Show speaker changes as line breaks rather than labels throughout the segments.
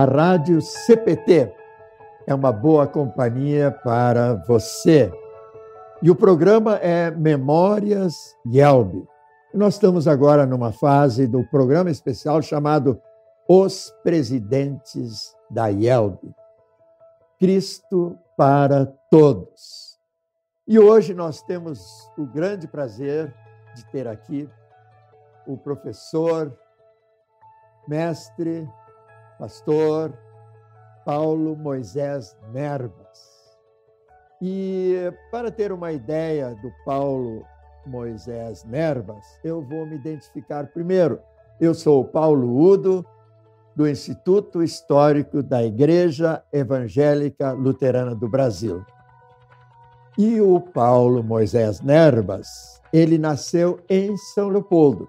A Rádio CPT é uma boa companhia para você. E o programa é Memórias Yelb. Nós estamos agora numa fase do programa especial chamado Os Presidentes da Yelb. Cristo para todos. E hoje nós temos o grande prazer de ter aqui o professor, mestre, pastor Paulo Moisés Nerbas. E para ter uma ideia do Paulo Moisés Nerbas, eu vou me identificar primeiro. Eu sou o Paulo Udo, do Instituto Histórico da Igreja Evangélica Luterana do Brasil. E o Paulo Moisés Nerbas, ele nasceu em São Leopoldo,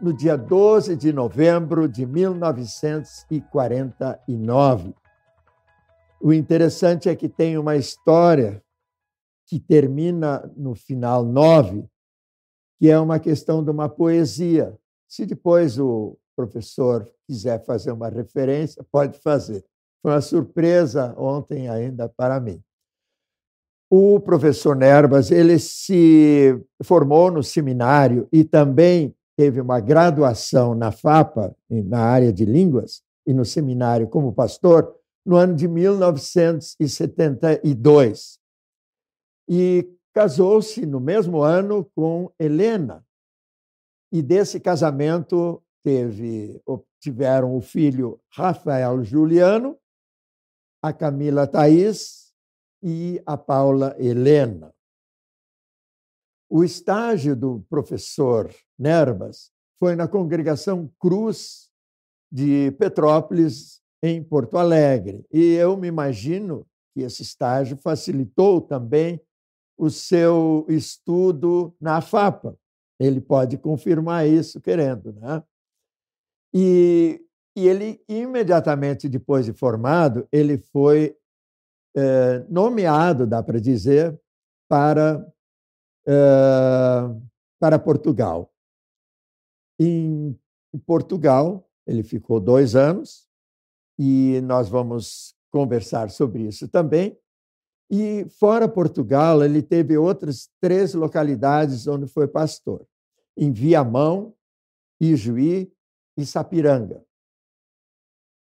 no dia 12 de novembro de 1949. O interessante é que tem uma história que termina no final 9, que é uma questão de uma poesia. Se depois o professor quiser fazer uma referência, pode fazer. Foi uma surpresa ontem ainda para mim. O professor Nerbas, ele se formou no seminário e também teve uma graduação na FAPA, na área de línguas, e no seminário como pastor, no ano de 1972. E casou-se no mesmo ano com Helena. E desse casamento teve, tiveram o filho Rafael Juliano, a Camila Thaís e a Paula Helena. O estágio do professor Nerbas foi na congregação Cruz de Petrópolis, em Porto Alegre. E eu me imagino que esse estágio facilitou também o seu estudo na FAPA. Ele pode confirmar isso querendo, né? E, e ele, imediatamente depois de formado, ele foi é, nomeado, dá para dizer, para, para Portugal. Em Portugal, ele ficou dois anos, e nós vamos conversar sobre isso também. E fora Portugal, ele teve outras três localidades onde foi pastor: em Viamão, Ijuí e Sapiranga.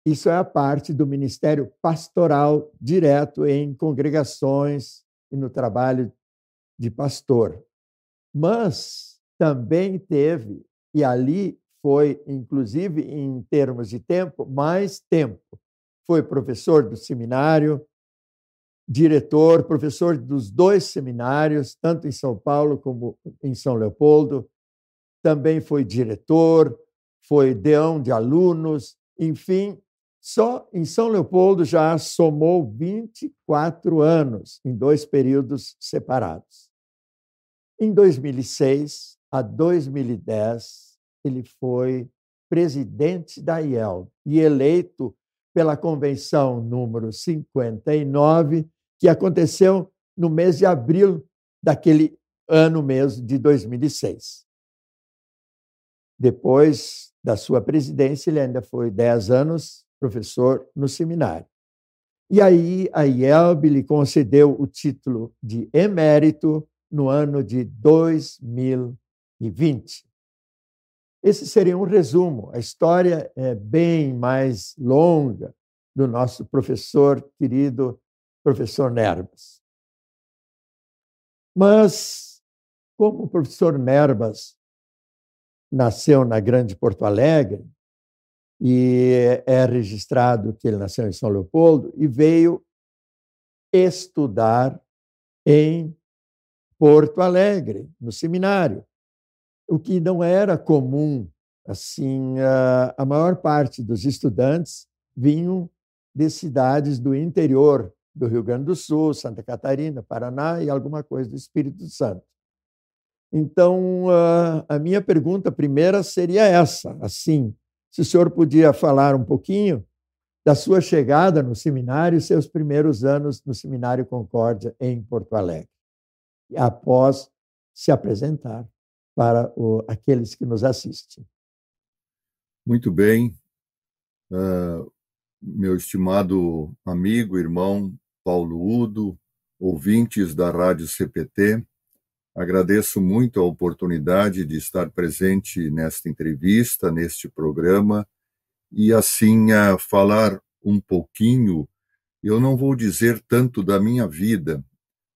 Isso é a parte do ministério pastoral direto em congregações e no trabalho de pastor. Mas também teve, e ali foi, inclusive em termos de tempo, mais tempo. Foi professor do seminário, diretor, professor dos dois seminários, tanto em São Paulo como em São Leopoldo. Também foi diretor, foi deão de alunos, enfim, só em São Leopoldo já somou 24 anos em dois períodos separados. Em 2006 a 2010, ele foi presidente da IEL e eleito pela convenção número 59, que aconteceu no mês de abril daquele ano mesmo de 2006. Depois da sua presidência, ele ainda foi dez anos professor no seminário. E aí a IELB lhe concedeu o título de emérito no ano de 2020. Esse seria um resumo. A história é bem mais longa do nosso professor querido, professor Nerbas. Mas, como o professor Nerbas nasceu na Grande Porto Alegre e é registrado que ele nasceu em São Leopoldo e veio estudar em Porto Alegre, no seminário, o que não era comum. Assim, a maior parte dos estudantes vinham de cidades do interior do Rio Grande do Sul, Santa Catarina, Paraná e alguma coisa do Espírito Santo. Então, a minha pergunta primeira seria essa, assim, se o senhor podia falar um pouquinho da sua chegada no seminário, seus primeiros anos no Seminário Concórdia em Porto Alegre, após se apresentar para o, aqueles que nos assistem.
Muito bem. Uh, meu estimado amigo, irmão Paulo Udo, ouvintes da Rádio CPT. Agradeço muito a oportunidade de estar presente nesta entrevista, neste programa, e assim a falar um pouquinho. Eu não vou dizer tanto da minha vida,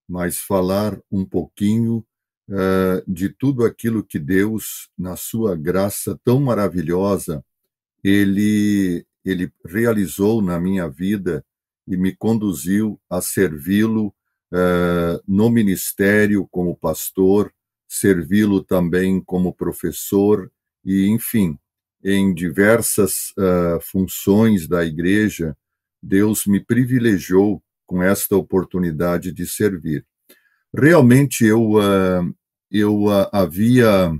mas falar um pouquinho uh, de tudo aquilo que Deus, na sua graça tão maravilhosa, ele, ele realizou na minha vida e me conduziu a servi-lo uh, no ministério como pastor, servi-lo também como professor e, enfim, em diversas uh, funções da igreja, Deus me privilegiou com esta oportunidade de servir. Realmente eu uh, eu uh, havia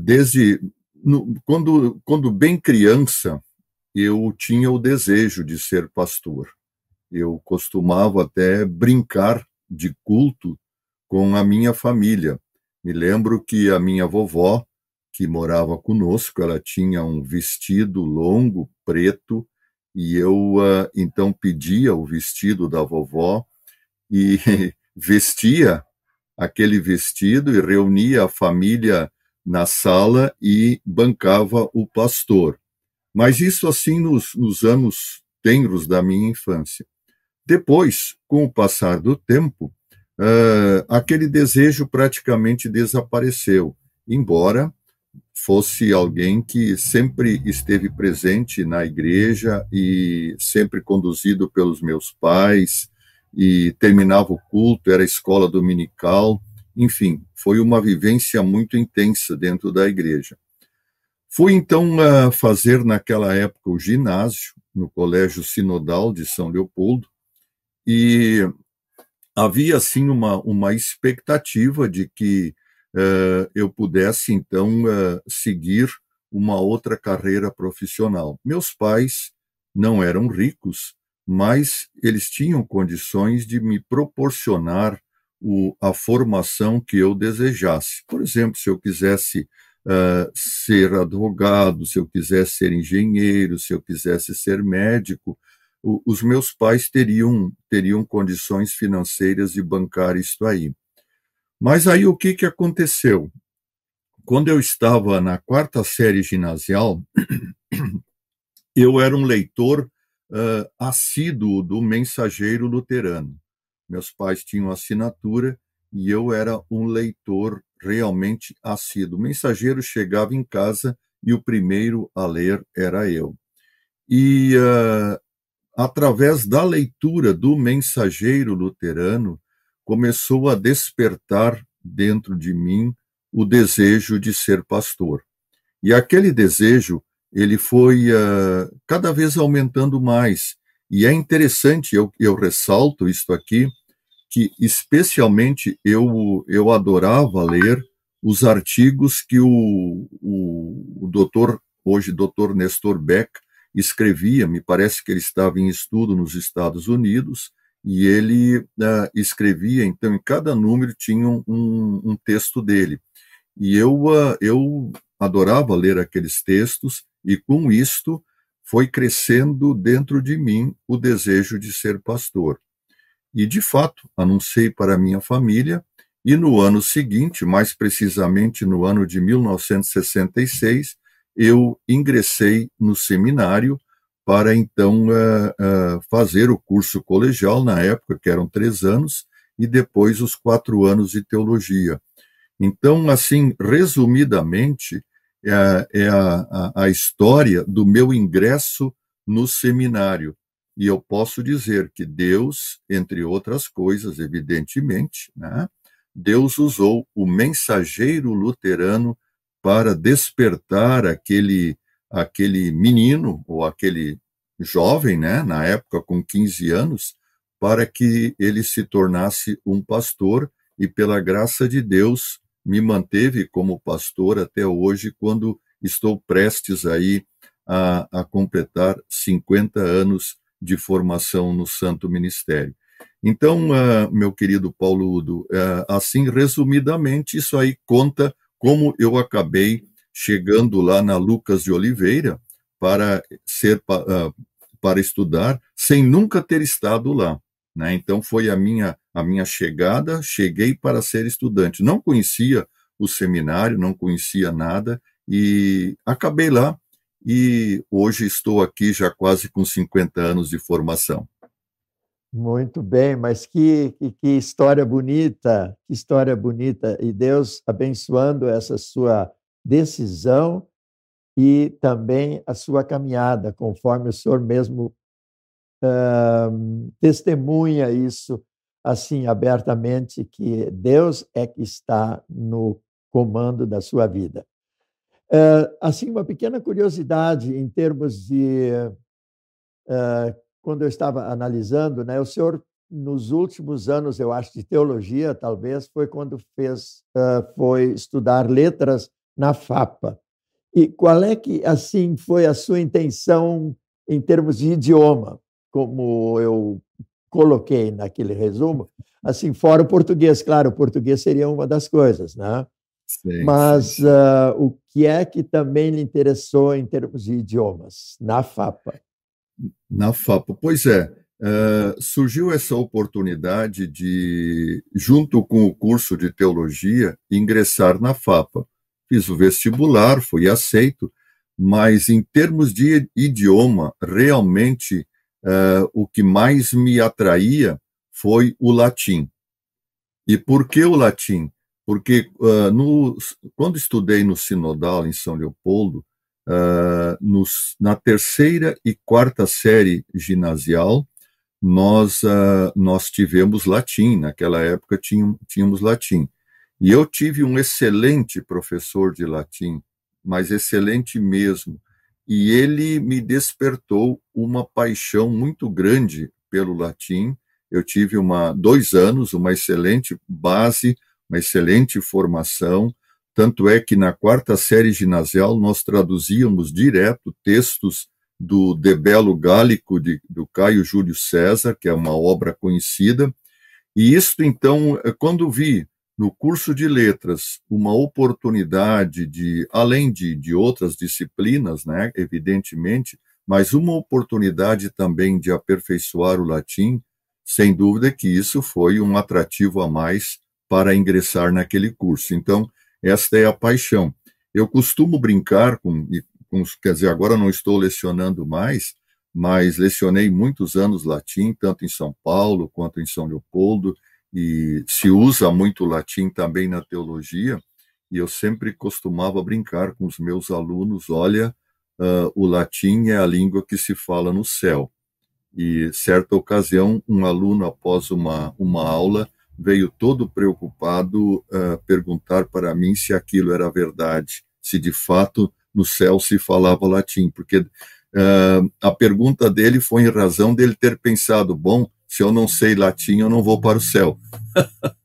desde no, quando quando bem criança eu tinha o desejo de ser pastor. Eu costumava até brincar de culto com a minha família. Me lembro que a minha vovó, que morava conosco, ela tinha um vestido longo, preto, e eu uh, então pedia o vestido da vovó e vestia aquele vestido e reunia a família na sala e bancava o pastor. Mas isso assim nos, nos anos tenros da minha infância. Depois, com o passar do tempo, uh, aquele desejo praticamente desapareceu, embora fosse alguém que sempre esteve presente na igreja e sempre conduzido pelos meus pais e terminava o culto, era escola dominical, enfim, foi uma vivência muito intensa dentro da igreja. Fui então a fazer naquela época o ginásio no Colégio Sinodal de São Leopoldo e havia assim uma, uma expectativa de que eu pudesse então uh, seguir uma outra carreira profissional. Meus pais não eram ricos, mas eles tinham condições de me proporcionar o, a formação que eu desejasse. Por exemplo, se eu quisesse uh, ser advogado, se eu quisesse ser engenheiro, se eu quisesse ser médico, o, os meus pais teriam, teriam condições financeiras de bancar isto aí. Mas aí o que, que aconteceu? Quando eu estava na quarta série ginasial, eu era um leitor uh, assíduo do Mensageiro Luterano. Meus pais tinham assinatura e eu era um leitor realmente assíduo. O mensageiro chegava em casa e o primeiro a ler era eu. E uh, através da leitura do mensageiro luterano, começou a despertar dentro de mim o desejo de ser pastor. E aquele desejo, ele foi uh, cada vez aumentando mais. E é interessante, eu, eu ressalto isto aqui, que especialmente eu, eu adorava ler os artigos que o, o, o doutor, hoje doutor Nestor Beck, escrevia, me parece que ele estava em estudo nos Estados Unidos, e ele uh, escrevia, então, em cada número tinha um, um texto dele. E eu, uh, eu adorava ler aqueles textos, e com isto foi crescendo dentro de mim o desejo de ser pastor. E, de fato, anunciei para minha família, e no ano seguinte, mais precisamente no ano de 1966, eu ingressei no seminário para então uh, uh, fazer o curso colegial, na época, que eram três anos, e depois os quatro anos de teologia. Então, assim, resumidamente, é, é a, a, a história do meu ingresso no seminário. E eu posso dizer que Deus, entre outras coisas, evidentemente, né, Deus usou o mensageiro luterano para despertar aquele aquele menino ou aquele jovem, né, na época com 15 anos, para que ele se tornasse um pastor e pela graça de Deus me manteve como pastor até hoje quando estou prestes aí a, a completar 50 anos de formação no Santo Ministério. Então, uh, meu querido Paulo Udo, uh, assim resumidamente, isso aí conta como eu acabei chegando lá na Lucas de Oliveira para ser uh, para estudar sem nunca ter estado lá. Né? Então foi a minha a minha chegada, cheguei para ser estudante. Não conhecia o seminário, não conhecia nada e acabei lá e hoje estou aqui já quase com 50 anos de formação.
Muito bem, mas que, que, história bonita, que história bonita. E Deus abençoando essa sua decisão e também a sua caminhada, conforme o senhor mesmo uh, testemunha isso assim abertamente, que Deus é que está no comando da sua vida. Uh, assim, uma pequena curiosidade em termos de uh, quando eu estava analisando, né, o senhor nos últimos anos, eu acho, de teologia, talvez, foi quando fez, uh, foi estudar letras na FAPA. E qual é que, assim, foi a sua intenção em termos de idioma, como eu coloquei naquele resumo? Assim, fora o português, claro, o português seria uma das coisas, né? Sim, Mas sim. Uh, o que é que também lhe interessou em termos de idiomas na FAPA?
Na FAPA, pois é. Uh, surgiu essa oportunidade de, junto com o curso de teologia, ingressar na FAPA. Fiz o vestibular, fui aceito, mas em termos de idioma, realmente uh, o que mais me atraía foi o latim. E por que o latim? Porque uh, no, quando estudei no Sinodal, em São Leopoldo, uh, nos, na terceira e quarta série ginasial, nós, nós tivemos latim, naquela época tínhamos latim. E eu tive um excelente professor de latim, mas excelente mesmo. E ele me despertou uma paixão muito grande pelo latim. Eu tive uma, dois anos, uma excelente base, uma excelente formação, tanto é que na quarta série ginasial nós traduzíamos direto textos do De Belo Gálico, de, do Caio Júlio César, que é uma obra conhecida. E isto, então, é quando vi no curso de letras uma oportunidade de, além de, de outras disciplinas, né, evidentemente, mas uma oportunidade também de aperfeiçoar o latim, sem dúvida que isso foi um atrativo a mais para ingressar naquele curso. Então, esta é a paixão. Eu costumo brincar com, com quer dizer, agora não estou lecionando mais, mas lecionei muitos anos latim, tanto em São Paulo quanto em São Leopoldo, e se usa muito latim também na teologia, e eu sempre costumava brincar com os meus alunos: olha, uh, o latim é a língua que se fala no céu. E certa ocasião, um aluno, após uma, uma aula, veio todo preocupado uh, perguntar para mim se aquilo era verdade, se de fato no céu se falava latim, porque uh, a pergunta dele foi em razão dele ter pensado: bom, se eu não sei latim, eu não vou para o céu.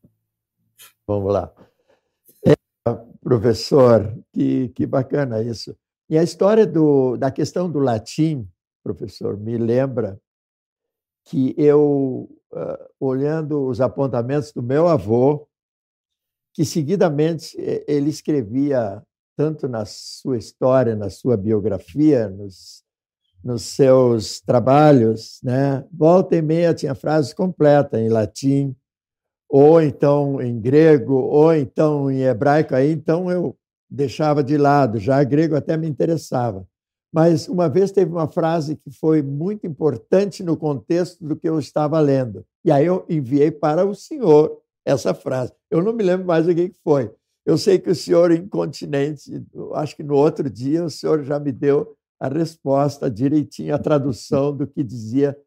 Vamos lá. É, professor, que, que bacana isso. E a história do, da questão do latim, professor, me lembra que eu uh, olhando os apontamentos do meu avô, que seguidamente ele escrevia tanto na sua história, na sua biografia, nos, nos seus trabalhos, né? Volta e meia tinha frases completas em latim, ou então em grego, ou então em hebraico. Aí então eu deixava de lado, já grego até me interessava. Mas uma vez teve uma frase que foi muito importante no contexto do que eu estava lendo. E aí eu enviei para o senhor essa frase. Eu não me lembro mais o que foi. Eu sei que o senhor, incontinente, acho que no outro dia, o senhor já me deu a resposta direitinho, a tradução do que dizia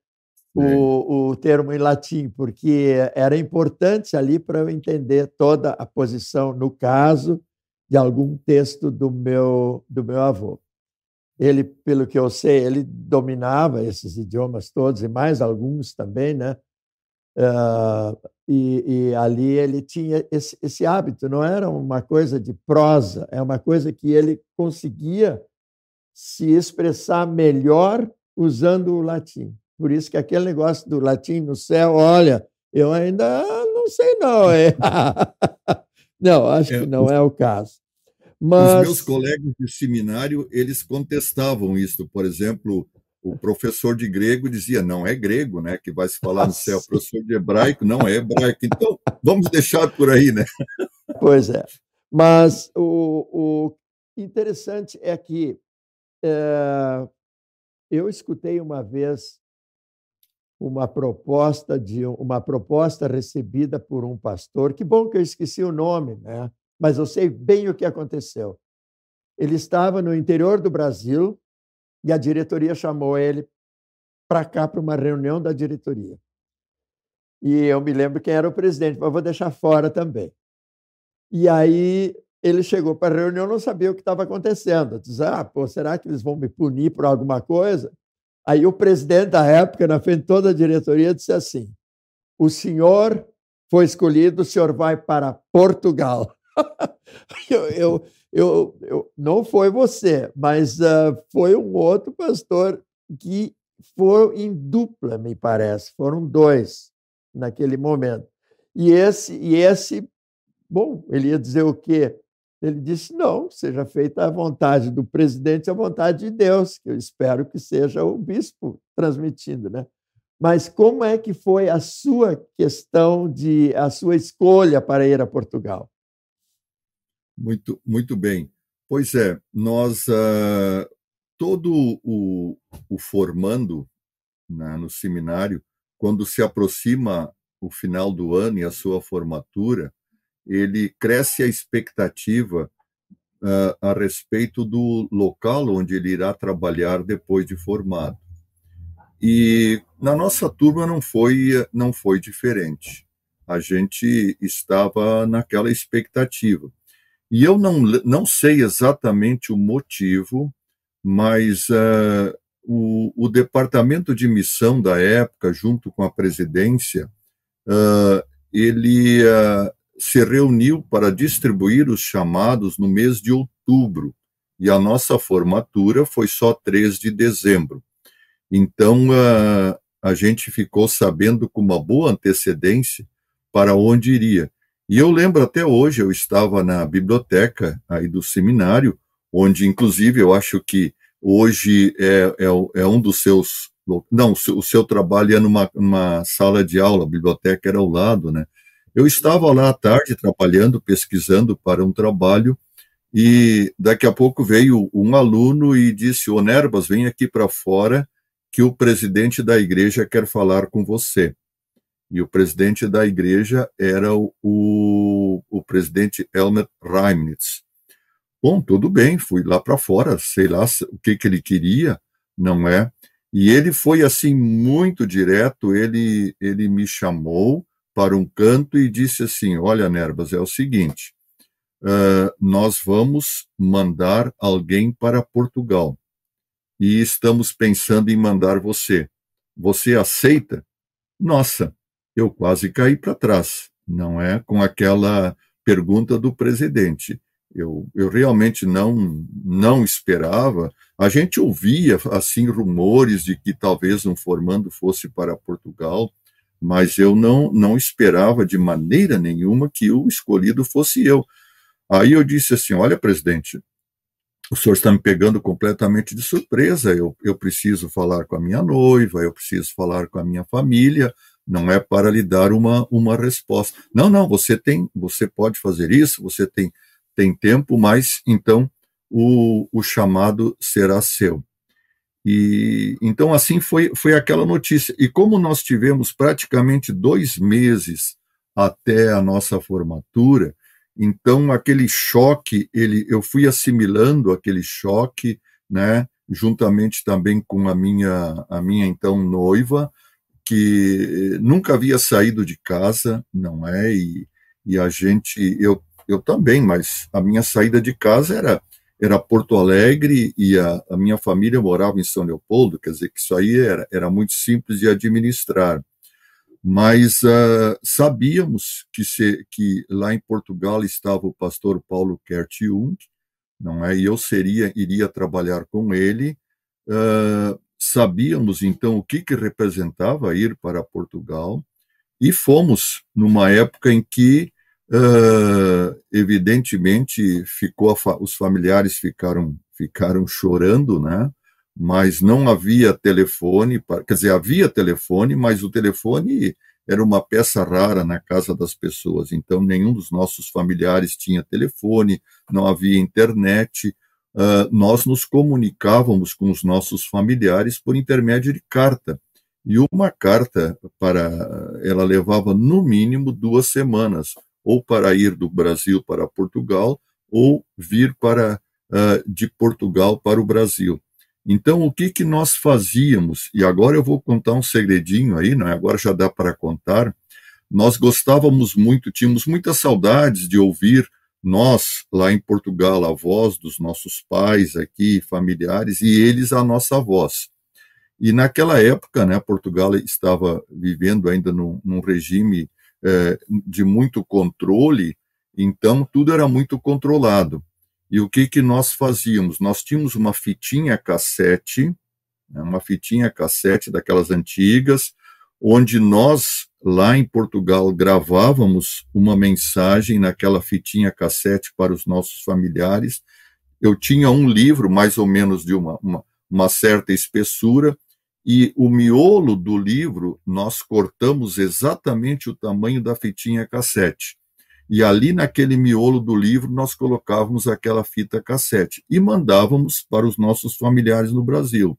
o, o termo em latim, porque era importante ali para eu entender toda a posição, no caso de algum texto do meu, do meu avô. Ele, pelo que eu sei, ele dominava esses idiomas todos e mais alguns também, né? Uh, e, e, ali ele tinha esse, esse, hábito, não era uma coisa de prosa, é uma coisa que ele conseguia se expressar melhor usando o latim. Por isso que aquele negócio do latim no céu, olha, eu ainda não sei não. É. não, acho que é, não é o caso.
Mas... Os meus colegas de seminário, eles contestavam isso. Por exemplo, o professor de grego dizia, não é grego, né, que vai se falar no céu. O professor de hebraico não é hebraico. Então, vamos deixar por aí, né?
Pois é. Mas o, o interessante é que é, eu escutei uma vez uma proposta de uma proposta recebida por um pastor. Que bom que eu esqueci o nome, né? Mas eu sei bem o que aconteceu. Ele estava no interior do Brasil e a diretoria chamou ele para cá para uma reunião da diretoria. E eu me lembro quem era o presidente, mas vou deixar fora também. E aí ele chegou para a reunião, não sabia o que estava acontecendo. Diz: "Ah, pô, será que eles vão me punir por alguma coisa?" Aí o presidente da época, na frente de toda a diretoria, disse assim: "O senhor foi escolhido, o senhor vai para Portugal." eu, eu, eu, eu, não foi você, mas uh, foi um outro pastor que foram em dupla, me parece, foram dois naquele momento. E esse, e esse, bom, ele ia dizer o quê? Ele disse: não, seja feita a vontade do presidente, a vontade de Deus, que eu espero que seja o bispo transmitindo, né? Mas como é que foi a sua questão de a sua escolha para ir a Portugal?
Muito, muito bem. Pois é, nós, uh, todo o, o formando né, no seminário, quando se aproxima o final do ano e a sua formatura, ele cresce a expectativa uh, a respeito do local onde ele irá trabalhar depois de formado. E na nossa turma não foi não foi diferente. A gente estava naquela expectativa. E eu não, não sei exatamente o motivo, mas uh, o, o, departamento de missão da época, junto com a presidência, uh, ele uh, se reuniu para distribuir os chamados no mês de outubro, e a nossa formatura foi só 3 de dezembro. Então, a gente ficou sabendo com uma boa antecedência para onde iria. E eu lembro até hoje, eu estava na biblioteca aí do seminário, onde, inclusive, eu acho que hoje é, é, é um dos seus. Não, o seu trabalho é numa, numa sala de aula, a biblioteca era ao lado, né? Eu estava lá à tarde trabalhando, pesquisando para um trabalho, e daqui a pouco veio um aluno e disse: Ô Nerbas, vem aqui para fora, que o presidente da igreja quer falar com você e o presidente da igreja era o, o, o presidente Elmer Reimnitz. Bom, tudo bem, fui lá para fora, sei lá o que, que ele queria, não é? E ele foi assim muito direto, ele, ele me chamou para um canto e disse assim: Olha, Nerbas, é o seguinte, uh, nós vamos mandar alguém para Portugal e estamos pensando em mandar você. Você aceita? Nossa, eu quase caí para trás, não é? Com aquela pergunta do presidente. Eu, eu realmente não, não esperava. A gente ouvia, assim, rumores de que talvez um formando fosse para Portugal, mas eu não, não esperava de maneira nenhuma que o escolhido fosse eu. Aí eu disse assim: Olha, presidente, o senhor está me pegando completamente de surpresa. Eu, eu preciso falar com a minha noiva, eu preciso falar com a minha família, não é para lhe dar uma, uma resposta. Não, não, você tem, você pode fazer isso, você tem, tem tempo, mas então o, o chamado será seu. E então assim foi, foi aquela notícia. E como nós tivemos praticamente dois meses até a nossa formatura, então aquele choque, ele, eu fui assimilando aquele choque, né, juntamente também com a minha, a minha então noiva, que nunca havia saído de casa, não é? E, e a gente, eu, eu também, mas a minha saída de casa era era Porto Alegre e a, a, minha família morava em São Leopoldo, quer dizer que isso aí era, era muito simples de administrar. Mas uh, sabíamos que, se, que lá em Portugal estava o pastor Paulo Kert Jung, não é? E eu seria iria trabalhar com ele. Uh, sabíamos então o que, que representava ir para Portugal e fomos numa época em que uh, evidentemente ficou os familiares ficaram ficaram chorando, né? mas não havia telefone, quer dizer, havia telefone, mas o telefone era uma peça rara na casa das pessoas, então nenhum dos nossos familiares tinha telefone, não havia internet, uh, nós nos comunicávamos com os nossos familiares por intermédio de carta. E uma carta para ela levava no mínimo duas semanas, ou para ir do Brasil para Portugal, ou vir para uh, de Portugal para o Brasil. Então, o que, que nós fazíamos? E agora eu vou contar um segredinho aí, não é? agora já dá para contar. Nós gostávamos muito, tínhamos muitas saudades de ouvir nós, lá em Portugal, a voz dos nossos pais aqui, familiares, e eles a nossa voz. E naquela época, né, Portugal estava vivendo ainda num, num regime é, de muito controle, então tudo era muito controlado. E o que, que nós fazíamos? Nós tínhamos uma fitinha cassete, né, uma fitinha cassete daquelas antigas, onde nós, lá em Portugal, gravávamos uma mensagem naquela fitinha cassete para os nossos familiares. Eu tinha um livro, mais ou menos de uma, uma, uma certa espessura, e o miolo do livro nós cortamos exatamente o tamanho da fitinha cassete. E ali naquele miolo do livro nós colocávamos aquela fita cassete e mandávamos para os nossos familiares no Brasil.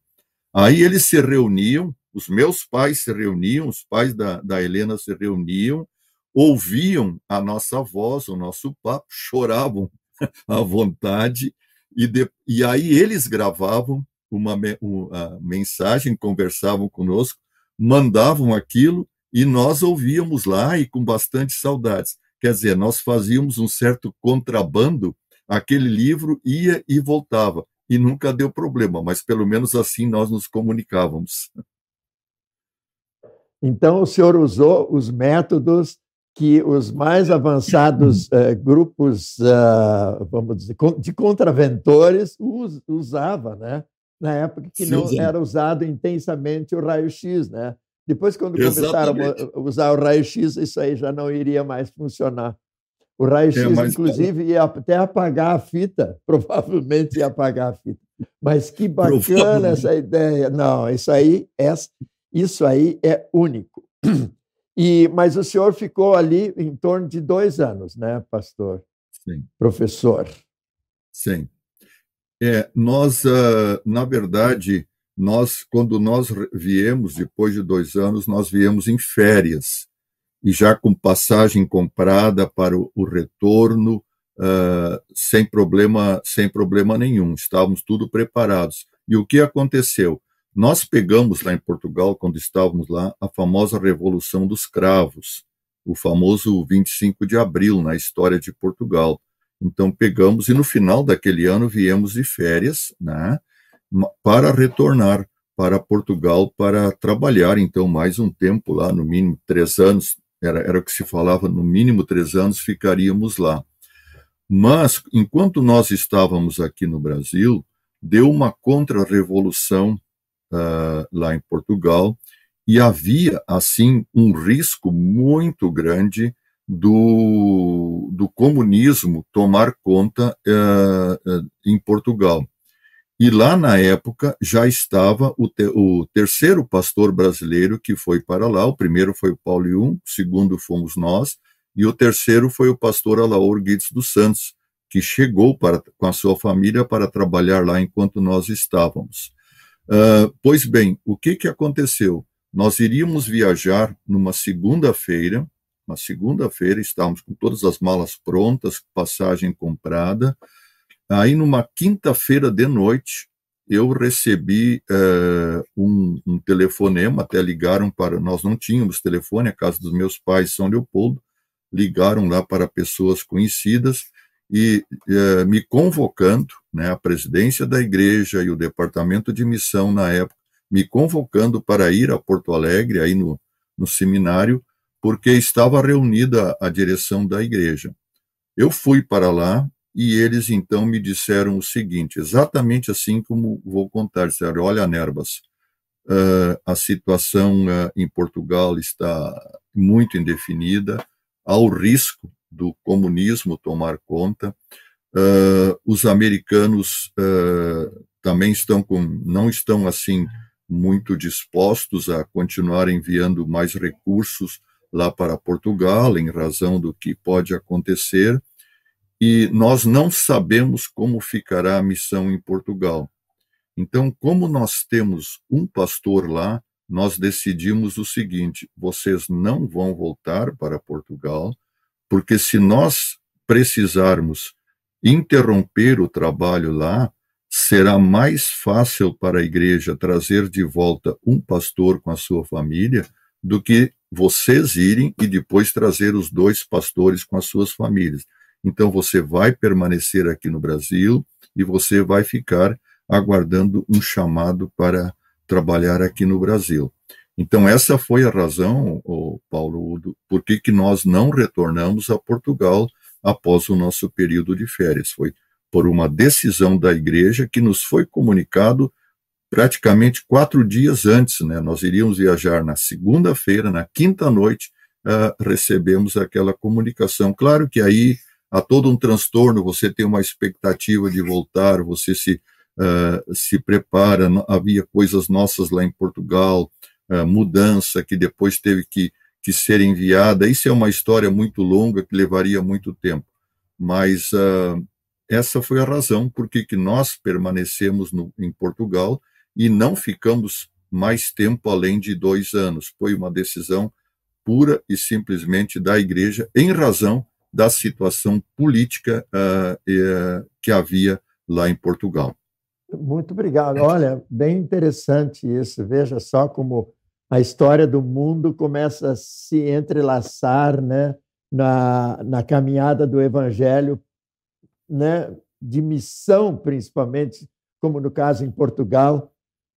Aí eles se reuniam, os meus pais se reuniam, os pais da, da Helena se reuniam, ouviam a nossa voz, o nosso papo, choravam à vontade, e, de, e aí eles gravavam uma, uma mensagem, conversavam conosco, mandavam aquilo e nós ouvíamos lá e com bastante saudades. Quer dizer, nós fazíamos um certo contrabando, aquele livro ia e voltava, e nunca deu problema, mas pelo menos assim nós nos comunicávamos.
Então, o senhor usou os métodos que os mais avançados uh, grupos, uh, vamos dizer, de contraventores us, usava, né? Na época que Sim, não era usado intensamente o raio-x, né? Depois, quando Exatamente. começaram a usar o raio-x, isso aí já não iria mais funcionar. O raio-x, é, inclusive, ia até apagar a fita, provavelmente ia apagar a fita. Mas que bacana essa ideia. Não, isso aí é, isso aí é único. E, mas o senhor ficou ali em torno de dois anos, né, pastor?
Sim.
Professor.
Sim. É, nós, uh, na verdade, nós, quando nós viemos, depois de dois anos, nós viemos em férias, e já com passagem comprada para o, o retorno, uh, sem problema, sem problema nenhum, estávamos tudo preparados. E o que aconteceu? Nós pegamos lá em Portugal, quando estávamos lá, a famosa Revolução dos Cravos, o famoso 25 de abril na história de Portugal. Então pegamos e no final daquele ano viemos de férias, né, para retornar para Portugal para trabalhar então mais um tempo lá, no mínimo três anos, era, era o que se falava, no mínimo três anos ficaríamos lá. Mas enquanto nós estávamos aqui no Brasil, deu uma contra-revolução uh, lá em Portugal e havia assim um risco muito grande do, do comunismo tomar conta uh, em Portugal. E lá na época já estava o, te, o, terceiro pastor brasileiro que foi para lá. O primeiro foi o Paulo Jung, o segundo fomos nós, e o terceiro foi o pastor Alaor Guides dos Santos, que chegou para, com a sua família para trabalhar lá enquanto nós estávamos. Uh, pois bem, o que, que aconteceu? Nós iríamos viajar numa segunda-feira, na segunda-feira, estávamos com todas as malas prontas, passagem comprada. Aí, numa quinta-feira de noite, eu recebi uh, um, um, telefonema, até ligaram para. Nós não tínhamos telefone, a casa dos meus pais, São Leopoldo, ligaram lá para pessoas conhecidas e uh, me convocando, né, a presidência da igreja e o departamento de missão na época, me convocando para ir a Porto Alegre, aí no, no seminário, porque estava reunida a direção da igreja. Eu fui para lá e eles então me disseram o seguinte, exatamente assim como vou contar, disseram, olha, Nerbas, a situação em Portugal está muito indefinida, há o risco do comunismo tomar conta, os americanos também estão com, não estão assim muito dispostos a continuar enviando mais recursos lá para Portugal, em razão do que pode acontecer, e nós não sabemos como ficará a missão em Portugal. Então, como nós temos um pastor lá, nós decidimos o seguinte: vocês não vão voltar para Portugal, porque se nós precisarmos interromper o trabalho lá, será mais fácil para a igreja trazer de volta um pastor com a sua família do que vocês irem e depois trazer os dois pastores com as suas famílias. Então você vai permanecer aqui no Brasil e você vai ficar aguardando um chamado para trabalhar aqui no Brasil. Então essa foi a razão, Paulo, por que, que nós não retornamos a Portugal após o nosso período de férias. Foi por uma decisão da igreja que nos foi comunicado praticamente quatro dias antes. Né? Nós iríamos viajar na segunda-feira, na quinta noite, uh, recebemos aquela comunicação. Claro que aí há todo um transtorno, você tem uma expectativa de voltar, você se, uh, se prepara, havia coisas nossas lá em Portugal, uh, mudança que depois teve que, que ser enviada. Isso é uma história muito longa que levaria muito tempo, mas essa foi a razão por que nós permanecemos no, em Portugal e não ficamos mais tempo além de dois anos. Foi uma decisão pura e simplesmente da igreja, em razão da situação política uh, uh, que havia lá em Portugal.
Muito obrigado. Olha, bem interessante isso. Veja só como a história do mundo começa a se entrelaçar né, na, na caminhada do evangelho né, de missão, principalmente, como no caso em Portugal,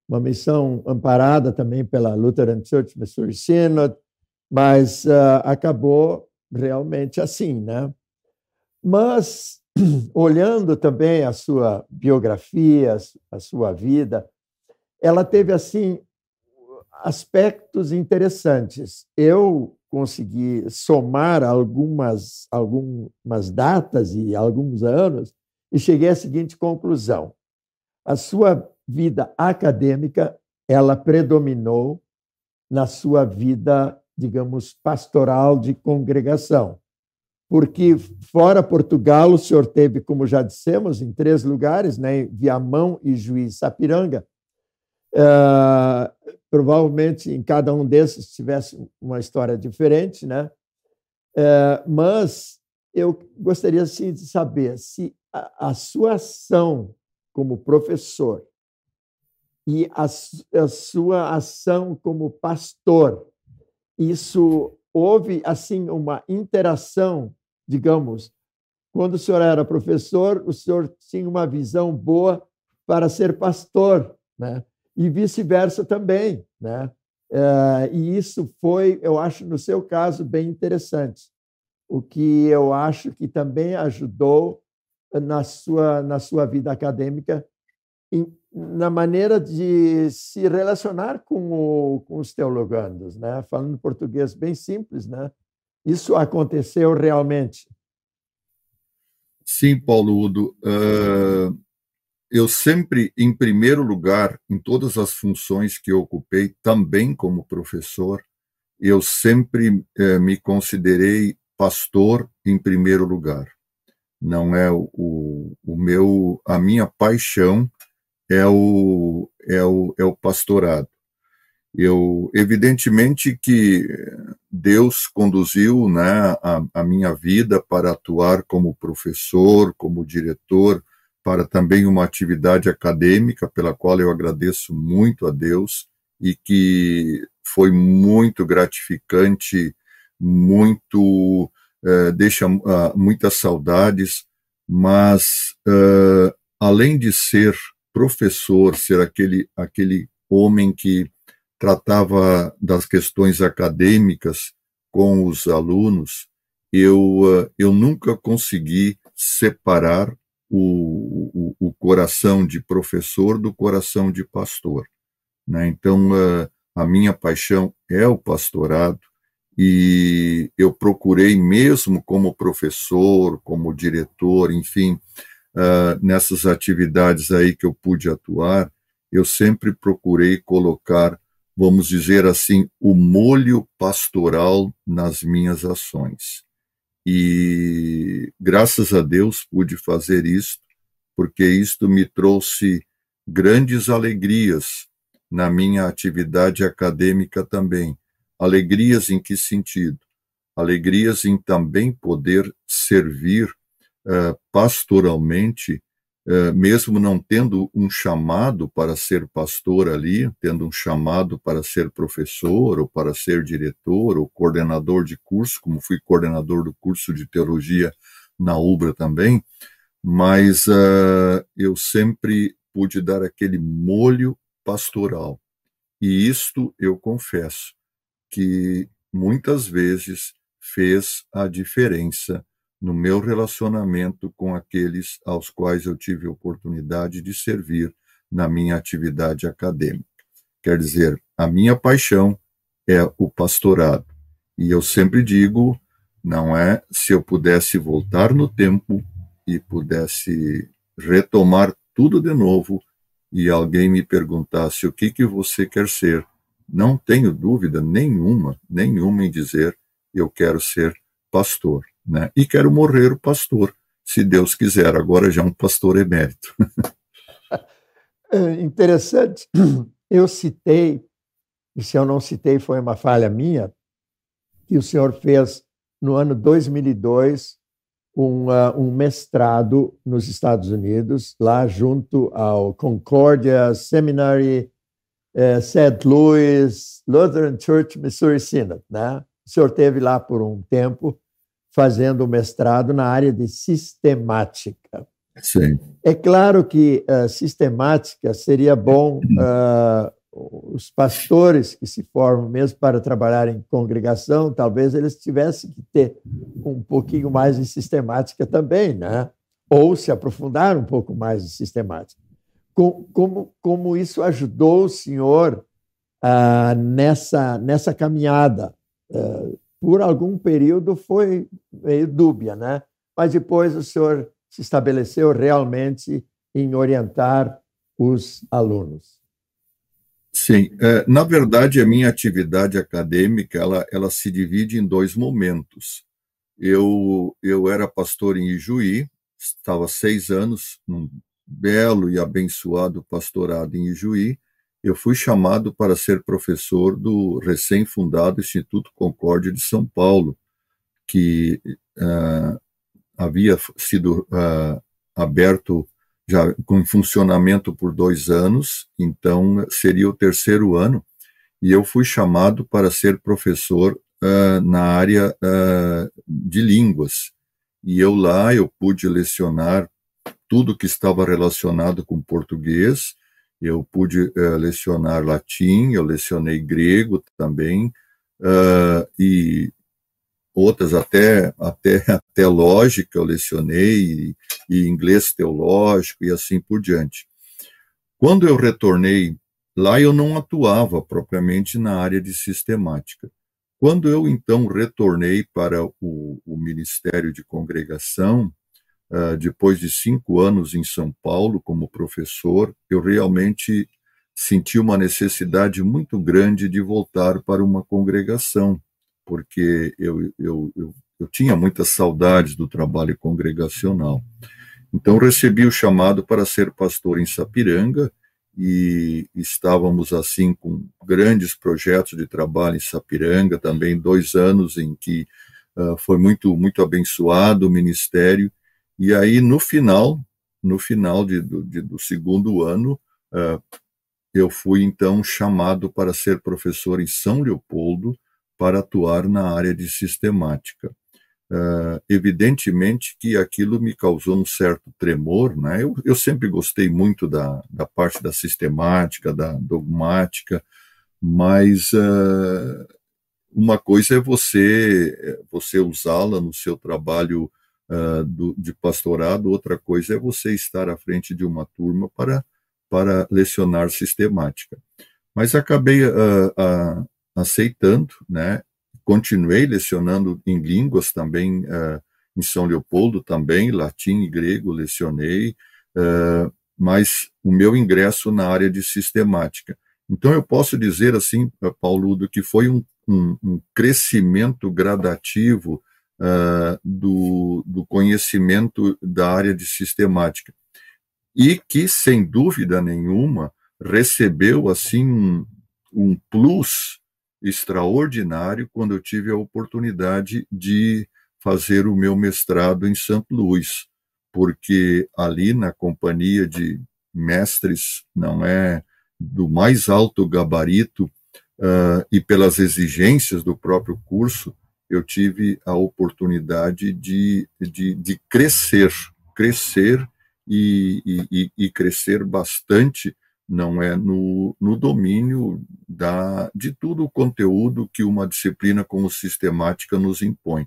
uma missão amparada também pela Lutheran Church Missouri Synod, mas uh, acabou realmente assim, né? Mas olhando também a sua biografia, a sua vida, ela teve assim aspectos interessantes. Eu consegui somar algumas, algumas datas e alguns anos e cheguei à seguinte conclusão: a sua vida acadêmica ela predominou na sua vida, digamos, pastoral de congregação. Porque fora Portugal, o senhor teve, como já dissemos, em três lugares, né, Viamão e Juiz Sapiranga. Uh, provavelmente em cada um desses tivesse uma história diferente, né? É, mas eu gostaria assim, de saber se a, a sua ação como professor e a, a, sua ação como pastor, isso houve assim uma interação, digamos, quando o senhor era professor, o senhor tinha uma visão boa para ser pastor, né? e vice-versa também. Né? É, e isso foi, eu acho, no seu caso, bem interessante. O que eu acho que também ajudou na sua, na sua vida acadêmica, na maneira de se relacionar com, o, com os teologandos, né? falando português bem simples. Né? Isso aconteceu realmente.
Sim, Paulo Udo. Uh, eu sempre, em primeiro lugar, em todas as funções que ocupei, também como professor, eu sempre eh, me considerei pastor em primeiro lugar. Não é o, o meu, a minha paixão é o, é o, é o pastorado. Eu, evidentemente que Deus conduziu né, a, a minha vida para atuar como professor, como diretor, para também uma atividade acadêmica, pela qual eu agradeço muito a Deus e que foi muito gratificante, muito uh, deixa uh, muitas saudades, mas uh, além de ser professor, ser aquele aquele homem que tratava das questões acadêmicas com os alunos, eu eu nunca consegui separar o, o, o, coração de professor do coração de pastor. Né? Então, a, a minha paixão é o pastorado e eu procurei, mesmo como professor, como diretor, enfim, uh, nessas atividades aí que eu pude atuar, eu sempre procurei colocar, vamos dizer assim, o molho pastoral nas minhas ações. E graças a Deus pude fazer isto, porque isto me trouxe grandes alegrias na minha atividade acadêmica também. Alegrias em que sentido? Alegrias em também poder servir uh, pastoralmente eh, mesmo não tendo um chamado para ser pastor ali, tendo um chamado para ser professor, ou para ser diretor, ou coordenador de curso, como fui coordenador do curso de teologia na UBRA também, mas uh, eu sempre pude dar aquele molho pastoral. E isto eu confesso que muitas vezes fez a diferença no meu relacionamento com aqueles aos quais eu tive oportunidade de servir na minha atividade acadêmica. Quer dizer, a minha paixão é o pastorado. E eu sempre digo, não é se eu pudesse voltar no tempo e pudesse retomar tudo de novo e alguém me perguntasse o que que você quer ser, não tenho dúvida nenhuma, nenhuma em dizer eu quero ser pastor né? E quero morrer pastor, se Deus quiser, agora já um pastor emérito.
É interessante, eu citei, e se eu não citei foi uma falha minha, que o senhor fez no ano 2002 um, uh, um mestrado nos Estados Unidos, lá junto ao Concordia Seminary, uh, St. Louis Lutheran Church Missouri Synod. Né? O senhor teve lá por um tempo fazendo mestrado na área de sistemática.
Sim.
É claro que uh, sistemática seria bom uh, os pastores que se formam mesmo para trabalhar em congregação, talvez eles tivessem que ter um pouquinho mais de sistemática também, né? Ou se aprofundar um pouco mais em sistemática. Como, como, como isso ajudou o senhor uh, nessa, nessa caminhada? Uh, por algum período foi meio dúbia, né? Mas depois o senhor se estabeleceu realmente em orientar os alunos.
Sim, é, na verdade a minha atividade acadêmica ela, ela se divide em dois momentos. Eu eu era pastor em Ijuí, estava seis anos num belo e abençoado pastorado em Ijuí, eu fui chamado para ser professor do recém-fundado Instituto Concórdia de São Paulo, que uh, havia sido uh, aberto já com funcionamento por dois anos, então seria o terceiro ano, e eu fui chamado para ser professor uh, na área de línguas. E eu lá eu pude lecionar tudo que estava relacionado com português, eu pude uh, lecionar latim, eu lecionei grego também, uh, e outras até, até, até lógica eu lecionei, e, e inglês teológico e assim por diante. Quando eu retornei lá, eu não atuava propriamente na área de sistemática. Quando eu então retornei para o, o Ministério de Congregação, uh, depois de cinco anos em São Paulo como professor, eu realmente senti uma necessidade muito grande de voltar para uma congregação, porque eu, eu, eu, eu tinha muitas saudades do trabalho congregacional. Então, recebi o chamado para ser pastor em Sapiranga, e estávamos assim com grandes projetos de trabalho em Sapiranga, também dois anos em que uh, foi muito muito abençoado o ministério e aí, no final, no final de, de, do segundo ano, uh, eu fui então chamado para ser professor em São Leopoldo para atuar na área de sistemática. Uh, evidentemente que aquilo me causou um certo tremor, né? Eu, eu sempre gostei muito da, da parte da sistemática, da dogmática, mas uh, uma coisa é você você usá-la no seu trabalho uh, do, de pastorado, outra coisa é você estar à frente de uma turma para, para lecionar sistemática. Mas acabei uh, uh, aceitando, né? continuei lecionando em línguas também em São Leopoldo também, latim e grego lecionei, mas o meu ingresso na área de sistemática. Então eu posso dizer assim, Paulo, que foi um, um, um crescimento gradativo uh, do, do conhecimento da área de sistemática e que, sem dúvida nenhuma, recebeu assim um, um plus extraordinário quando eu tive a oportunidade de fazer o meu mestrado em St. Louis, porque ali na companhia de mestres não é do mais alto gabarito uh, e pelas exigências do próprio curso, eu tive a oportunidade de, de, de crescer, crescer e, e, e, crescer bastante, não é no, no domínio da, de todo o conteúdo que uma disciplina como sistemática nos impõe.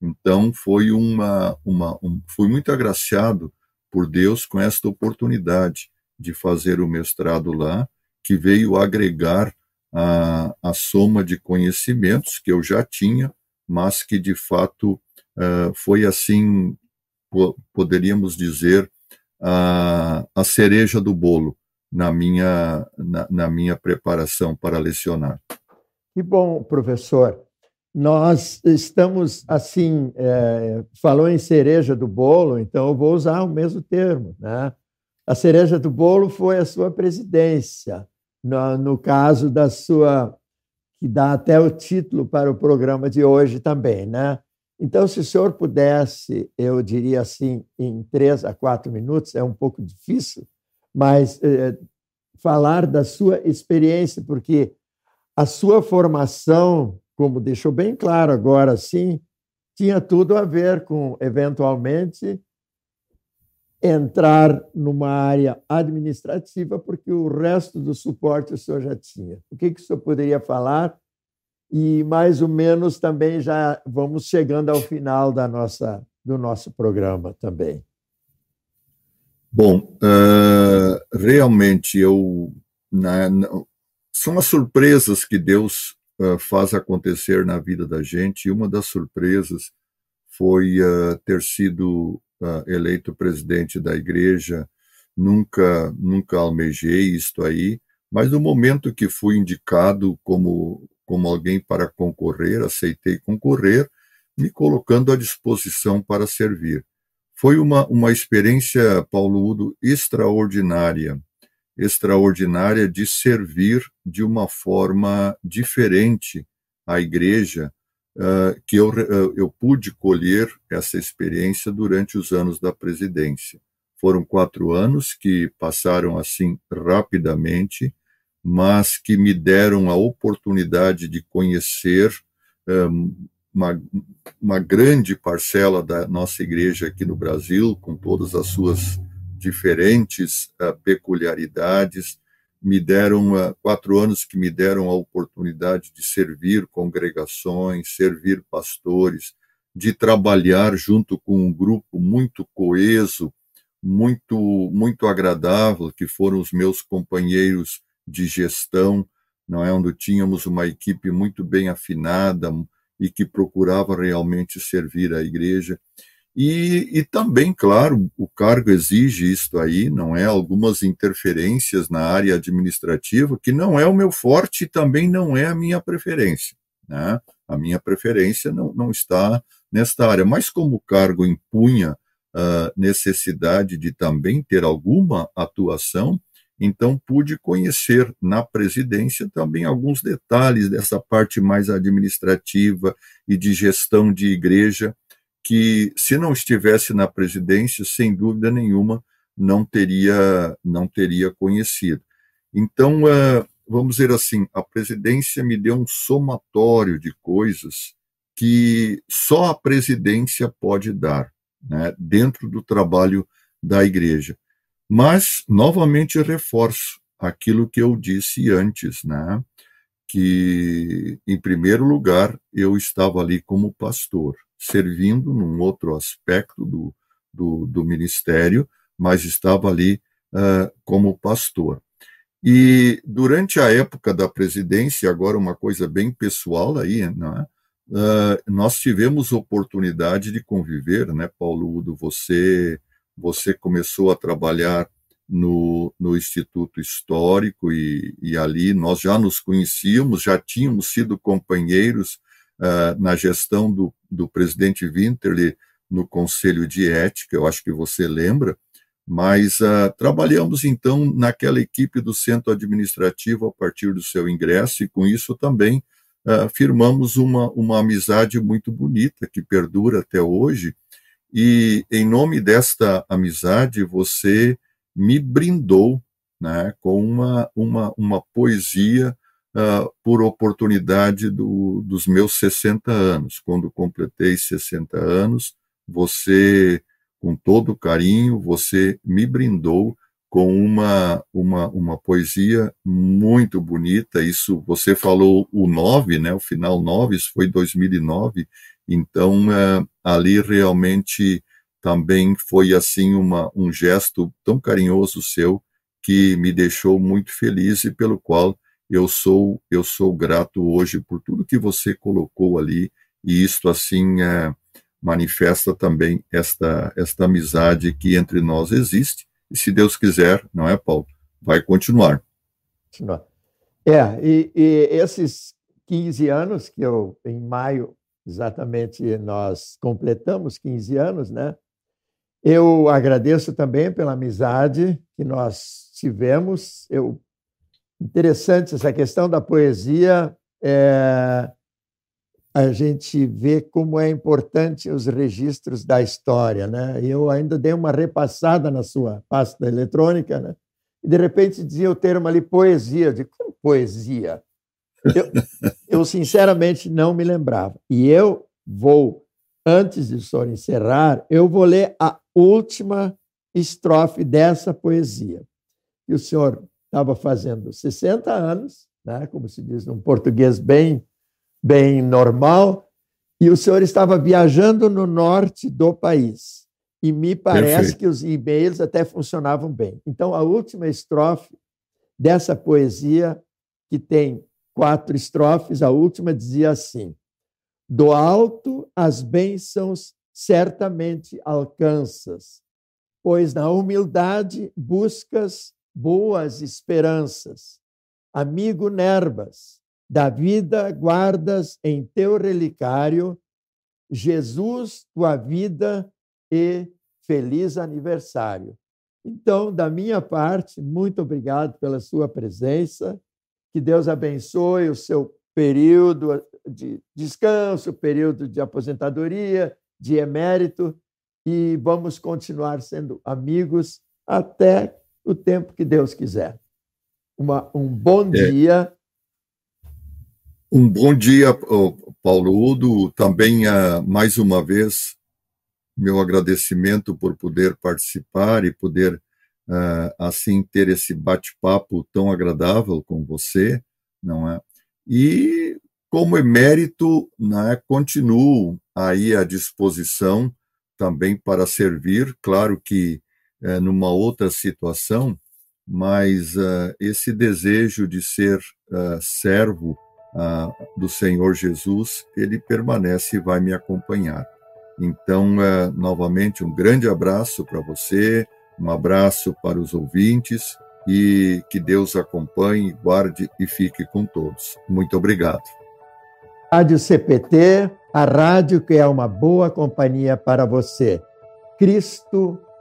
Então, foi uma, uma um, fui muito agraciado por Deus com esta oportunidade de fazer o mestrado lá, que veio agregar a, a soma de conhecimentos que eu já tinha, mas que de fato uh, foi assim, poderíamos dizer, a, a cereja do bolo na minha, na, na minha preparação para lecionar.
Que bom, professor. Nós estamos, assim, é, falou em cereja do bolo, então eu vou usar o mesmo termo. Né? A cereja do bolo foi a sua presidência, no, no caso da sua, que dá até o título para o programa de hoje também, né? Então, se o senhor pudesse, eu diria assim, em três a quatro minutos, é um pouco difícil, mas eh, falar da sua experiência, porque a sua formação, como deixou bem claro agora, sim, tinha tudo a ver com, eventualmente, entrar numa área administrativa, porque o resto do suporte o senhor já tinha. O que, que o senhor poderia falar e mais ou menos também já vamos chegando ao final da nossa, do nosso programa também.
Bom, uh, realmente eu na, na, são as surpresas que Deus uh, faz acontecer na vida da gente. E uma das surpresas foi uh, ter sido eleito presidente da igreja. Nunca, nunca almejei isto aí, mas no momento que fui indicado como como alguém para concorrer, aceitei concorrer, me colocando à disposição para servir. Foi uma, uma experiência, Paulo Udo, extraordinária, extraordinária de servir de uma forma diferente à igreja, uh, que eu, uh, eu pude colher essa experiência durante os anos da presidência. Foram quatro anos que passaram assim rapidamente, mas que me deram a oportunidade de conhecer um, uma, uma grande parcela da nossa igreja aqui no Brasil, com todas as suas diferentes peculiaridades. Me deram uh, quatro anos que me deram a oportunidade de servir congregações, servir pastores, de trabalhar junto com um grupo muito coeso, muito muito agradável, que foram os meus companheiros de gestão, não é onde tínhamos uma equipe muito bem afinada e que procurava realmente servir a igreja. E, e também, claro, o cargo exige isto aí, não é? Algumas interferências na área administrativa, que não é o meu forte e também não é a minha preferência. Né? A minha preferência não, não está nesta área, mas como o cargo impunha uh, necessidade de também ter alguma atuação, então, pude conhecer na presidência também alguns detalhes dessa parte mais administrativa e de gestão de igreja, que, se não estivesse na presidência, sem dúvida nenhuma, não teria, não teria conhecido. Então, eh, vamos dizer assim, a presidência me deu um somatório de coisas que só a presidência pode dar, né, dentro do trabalho da igreja. Mas, novamente, reforço aquilo que eu disse antes, né? que, em primeiro lugar, eu estava ali como pastor, servindo num outro aspecto do, do, do ministério, mas estava ali uh, como pastor. E durante a época da presidência, agora uma coisa bem pessoal aí, né? uh, nós tivemos oportunidade de conviver, né, Paulo Udo? Você, você começou a trabalhar no, no Instituto Histórico e, e, ali nós já nos conhecíamos, já tínhamos sido companheiros uh, na gestão do, do presidente Winterle no Conselho de Ética, eu acho que você lembra, mas uh, trabalhamos então naquela equipe do centro administrativo a partir do seu ingresso e com isso também uh, firmamos uma, uma amizade muito bonita que perdura até hoje. E em nome desta amizade, você me brindou né, com uma, uma, uma poesia uh, por oportunidade do, dos meus 60 anos. Quando completei 60 anos, você, com todo carinho, você me brindou com uma, uma, uma poesia muito bonita. Isso, você falou o 9, né, o final 9, isso foi 2009, então uh, ali realmente também foi assim uma, um gesto tão carinhoso seu que me deixou muito feliz e pelo qual eu sou eu sou grato hoje por tudo que você colocou ali e isto assim é, manifesta também esta esta amizade que entre nós existe e se Deus quiser não é Paulo? Vai continuar.
É e, e esses 15 anos que eu em maio exatamente nós completamos 15 anos né eu agradeço também pela amizade que nós tivemos. Eu, interessante essa questão da poesia. É, a gente vê como é importante os registros da história, né? Eu ainda dei uma repassada na sua pasta eletrônica, né? E de repente dizia o termo ali poesia. de como poesia? Eu, eu sinceramente não me lembrava. E eu vou antes de senhor encerrar, eu vou ler a última estrofe dessa poesia. E o senhor estava fazendo 60 anos, né, como se diz num português bem, bem normal, e o senhor estava viajando no norte do país. E me parece Perfeito. que os e-mails até funcionavam bem. Então, a última estrofe dessa poesia, que tem quatro estrofes, a última dizia assim: do alto as bênçãos certamente alcanças, pois na humildade buscas boas esperanças. Amigo Nerbas, da vida guardas em teu relicário Jesus, tua vida e feliz aniversário. Então, da minha parte, muito obrigado pela sua presença. Que Deus abençoe o seu período de descanso, período de aposentadoria, de emérito, e vamos continuar sendo amigos até o tempo que Deus quiser. Uma, um bom é. dia.
Um bom dia, Paulo Udo. Também, ah, mais uma vez, meu agradecimento por poder participar e poder, ah, assim, ter esse bate-papo tão agradável com você, não é? E, como emérito, né, continuo aí à disposição também para servir, claro que é, numa outra situação, mas uh, esse desejo de ser uh, servo uh, do Senhor Jesus, ele permanece e vai me acompanhar. Então, novamente, um grande abraço para você, um abraço para os ouvintes e que Deus acompanhe, guarde e fique com todos. Muito obrigado.
Rádio CPT, a rádio que é uma boa companhia para você. Cristo